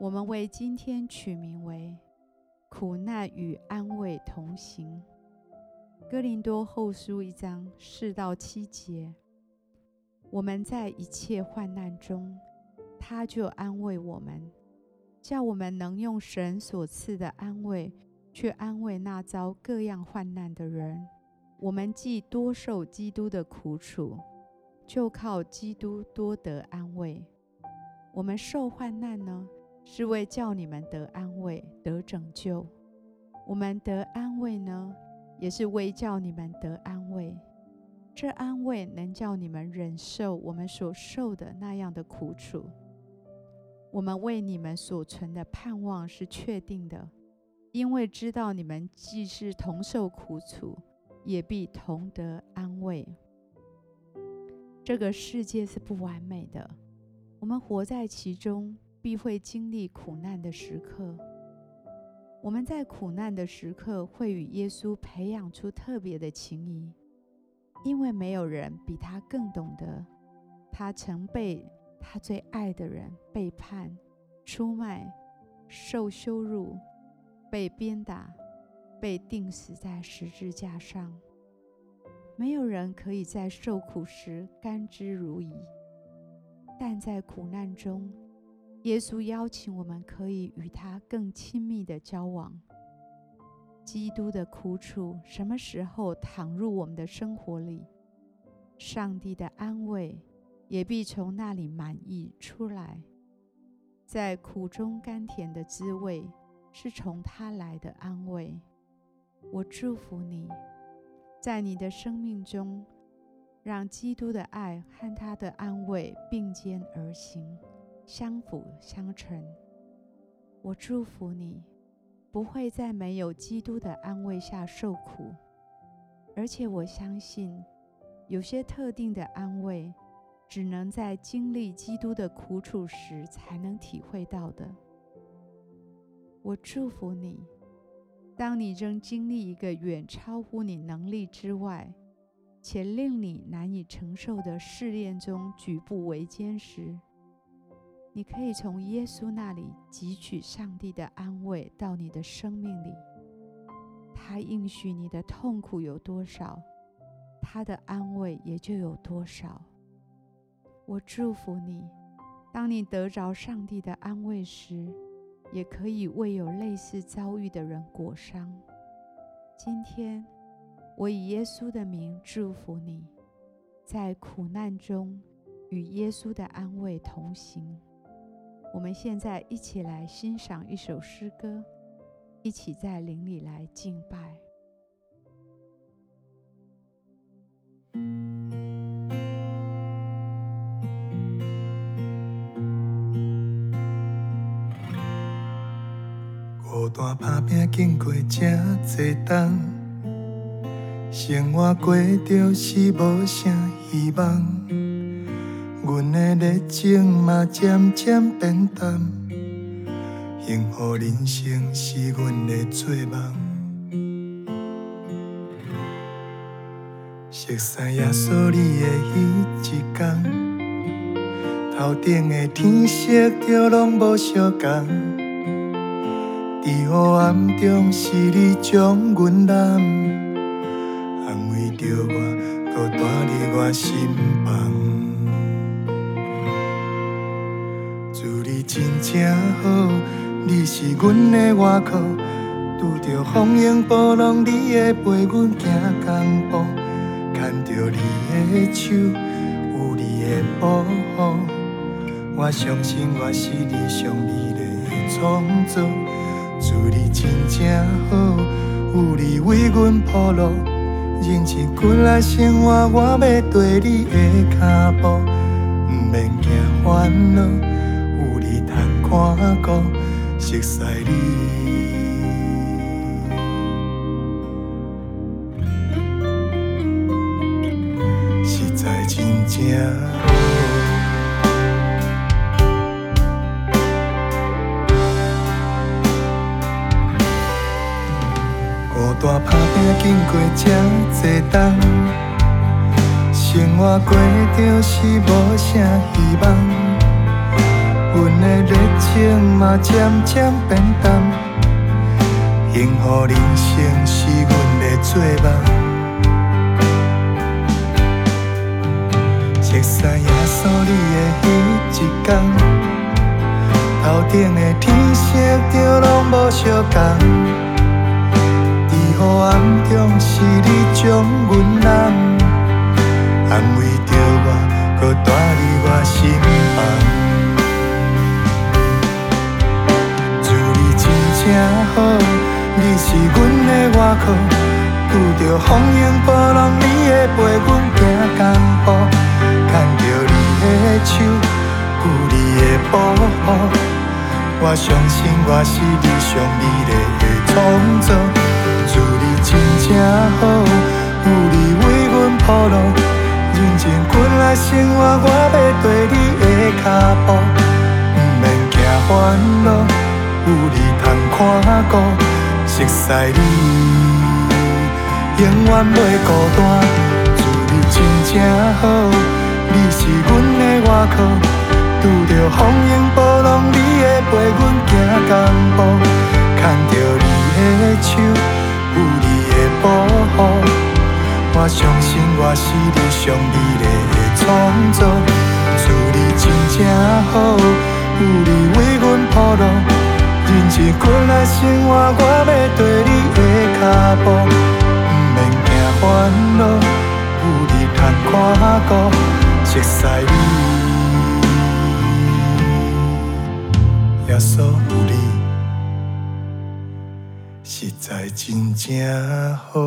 我们为今天取名为“苦难与安慰同行”。哥林多后书一章四到七节，我们在一切患难中，他就安慰我们，叫我们能用神所赐的安慰去安慰那遭各样患难的人。我们既多受基督的苦楚，就靠基督多得安慰。我们受患难呢，是为叫你们得安慰、得拯救；我们得安慰呢，也是为叫你们得安慰。这安慰能叫你们忍受我们所受的那样的苦楚。我们为你们所存的盼望是确定的，因为知道你们既是同受苦楚，也必同得安慰。这个世界是不完美的，我们活在其中。必会经历苦难的时刻。我们在苦难的时刻会与耶稣培养出特别的情谊，因为没有人比他更懂得，他曾被他最爱的人背叛、出卖、受羞辱、被鞭打、被钉死在十字架上。没有人可以在受苦时甘之如饴，但在苦难中，耶稣邀请我们，可以与他更亲密的交往。基督的苦楚什么时候躺入我们的生活里，上帝的安慰也必从那里满溢出来。在苦中甘甜的滋味，是从他来的安慰。我祝福你，在你的生命中，让基督的爱和他的安慰并肩而行。相辅相成。我祝福你，不会在没有基督的安慰下受苦，而且我相信，有些特定的安慰，只能在经历基督的苦楚时才能体会到的。我祝福你，当你正经历一个远超乎你能力之外，且令你难以承受的试炼中举步维艰时，你可以从耶稣那里汲取上帝的安慰到你的生命里。他应许你的痛苦有多少，他的安慰也就有多少。我祝福你，当你得着上帝的安慰时，也可以为有类似遭遇的人裹伤。今天，我以耶稣的名祝福你，在苦难中与耶稣的安慰同行。我们现在一起来欣赏一首诗歌，一起在灵里来敬拜。孤单打拼经过这多冬，生活过着是无啥希望。阮的热情嘛渐渐变淡，幸福人生是阮的做梦。熟悉耶稣你的彼一天，头顶的天色就拢无相共，在黑暗中是你将阮揽，安慰着我，搁住伫我心房真正好，你是阮的外壳，拄着风烟波浪，你会陪阮行公路，牵着你的手，有你的保护。我相信我是你上美丽的创造，主你真正好，有你为阮铺路，认真过来生活，我要跟你的熟悉你。实在真正。大打拼经过这多冬，生活过着是无啥希望，阮的热情嘛渐渐变淡，幸福人生是阮的做梦。熟悉耶稣你的彼一天，头顶的天色就拢无相共。黑暗中是你将风迎波浪，你会陪阮行江湖。牵着你的手，有你的保护，我相信我是你上美丽的创造。真正好，有你为阮铺路，认真滚来生活，我要跟你的脚步，不免惊烦恼，有你通看顾，熟悉你，永远袂孤单。祝你真正好，你是阮的外壳，拄着风迎波浪，你会陪阮行江湖，牵着你的手。有你的保护，我相信我是你上美丽的创造。祝你真正好，有你为阮铺路，认真过来生活，我要跟你的脚步，惊烦恼，有你通看顾，熟悉你，耶稣有你。实在真正好。